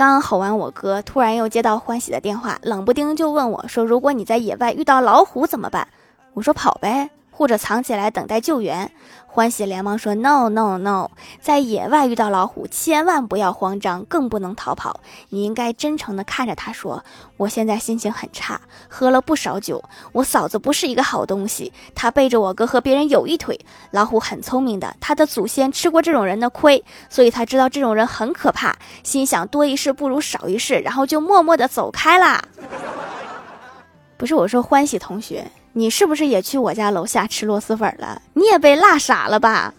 刚吼完我哥，突然又接到欢喜的电话，冷不丁就问我说：“如果你在野外遇到老虎怎么办？”我说：“跑呗，或者藏起来等待救援。”欢喜连忙说：“No No No，在野外遇到老虎，千万不要慌张，更不能逃跑。你应该真诚地看着他说：‘我现在心情很差，喝了不少酒。我嫂子不是一个好东西，她背着我哥和别人有一腿。老虎很聪明的，他的祖先吃过这种人的亏，所以他知道这种人很可怕，心想多一事不如少一事，然后就默默地走开啦。’不是我说，欢喜同学。”你是不是也去我家楼下吃螺蛳粉了？你也被辣傻了吧？